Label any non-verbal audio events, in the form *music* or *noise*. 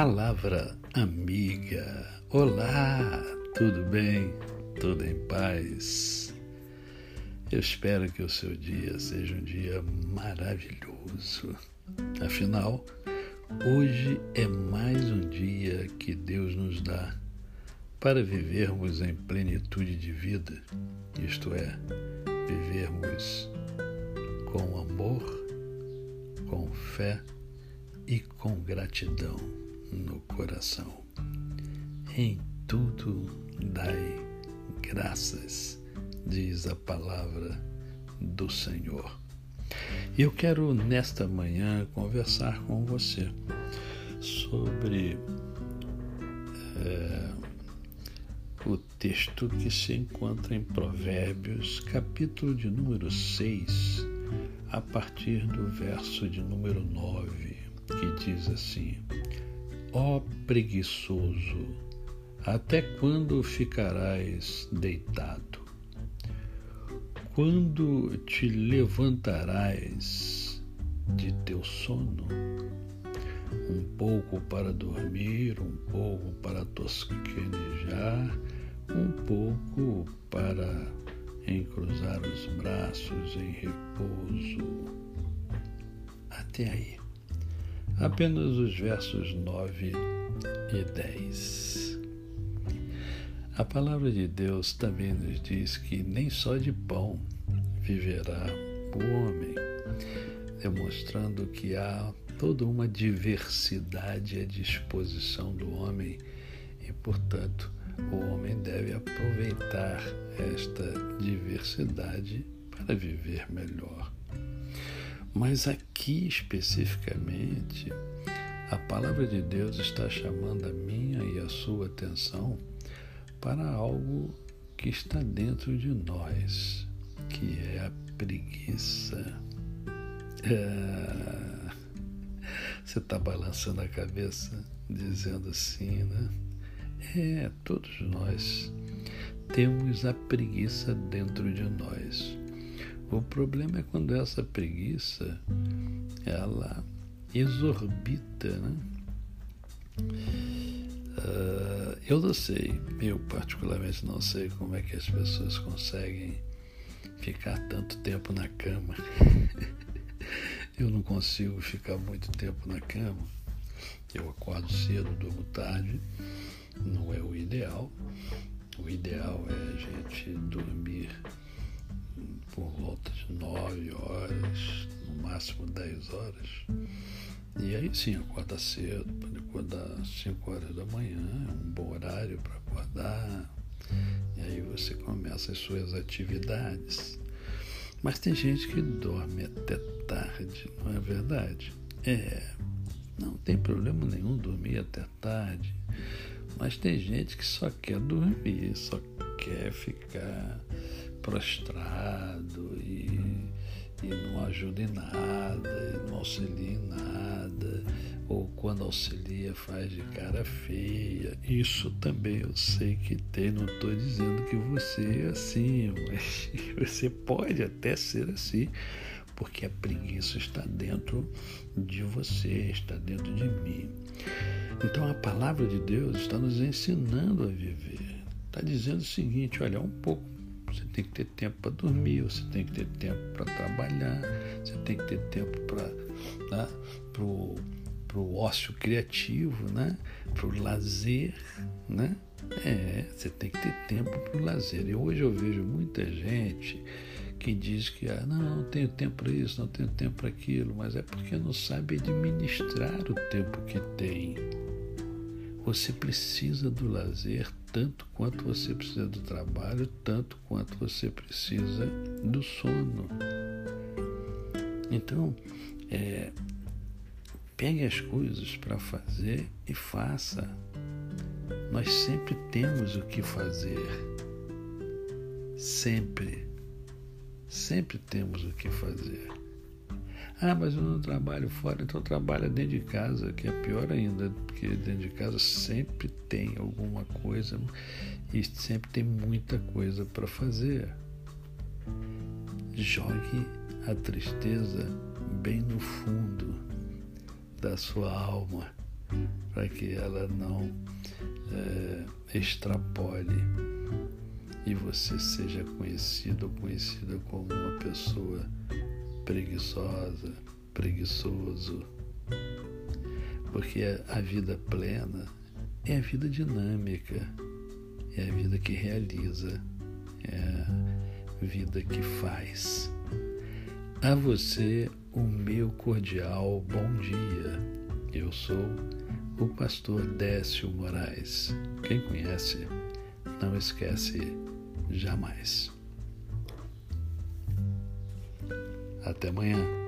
Palavra amiga. Olá, tudo bem? Tudo em paz? Eu espero que o seu dia seja um dia maravilhoso. Afinal, hoje é mais um dia que Deus nos dá para vivermos em plenitude de vida, isto é, vivermos com amor, com fé e com gratidão no coração. Em tudo dai graças, diz a palavra do Senhor. Eu quero nesta manhã conversar com você sobre é, o texto que se encontra em Provérbios, capítulo de número 6, a partir do verso de número 9, que diz assim: Ó preguiçoso, até quando ficarás deitado? Quando te levantarás de teu sono? Um pouco para dormir, um pouco para tosquenejar, um pouco para encruzar os braços em repouso. Até aí apenas os versos 9 e 10. A palavra de Deus também nos diz que nem só de pão viverá o homem, demonstrando que há toda uma diversidade à disposição do homem e, portanto, o homem deve aproveitar esta diversidade para viver melhor. Mas aqui especificamente, a palavra de Deus está chamando a minha e a sua atenção para algo que está dentro de nós, que é a preguiça. É... Você está balançando a cabeça, dizendo assim, né? É, todos nós temos a preguiça dentro de nós. O problema é quando essa preguiça ela exorbita, né? Uh, eu não sei, eu particularmente não sei como é que as pessoas conseguem ficar tanto tempo na cama. *laughs* eu não consigo ficar muito tempo na cama. Eu acordo cedo, durmo tarde, não é o ideal. O ideal é a gente dormir por volta 9 horas, no máximo 10 horas. E aí sim, acorda cedo, pode acordar 5 horas da manhã, é um bom horário para acordar. E aí você começa as suas atividades. Mas tem gente que dorme até tarde, não é verdade? É, não tem problema nenhum dormir até tarde. Mas tem gente que só quer dormir, só quer ficar prostrado e, não ajuda em nada, e não auxilia em nada, ou quando auxilia faz de cara feia. Isso também eu sei que tem, não estou dizendo que você é assim, *laughs* mas você pode até ser assim, porque a preguiça está dentro de você, está dentro de mim. Então a palavra de Deus está nos ensinando a viver. Está dizendo o seguinte: olha, um pouco tem que ter tempo para dormir, você tem que ter tempo para trabalhar, você tem que ter tempo para né, o ócio criativo, né? para o lazer. Né? É, você tem que ter tempo para o lazer. E hoje eu vejo muita gente que diz que ah, não, não tenho tempo para isso, não tenho tempo para aquilo, mas é porque não sabe administrar o tempo que tem. Você precisa do lazer tanto quanto você precisa do trabalho, tanto quanto você precisa do sono. Então, é, pegue as coisas para fazer e faça. Nós sempre temos o que fazer. Sempre. Sempre temos o que fazer. Ah, mas eu não trabalho fora, então trabalha dentro de casa, que é pior ainda, porque dentro de casa sempre tem alguma coisa e sempre tem muita coisa para fazer. Jogue a tristeza bem no fundo da sua alma para que ela não é, extrapole e você seja conhecido ou conhecida como uma pessoa preguiçosa, preguiçoso. Porque a vida plena é a vida dinâmica, é a vida que realiza, é a vida que faz. A você o meu cordial bom dia. Eu sou o pastor Décio Moraes. Quem conhece, não esquece jamais. Até amanhã.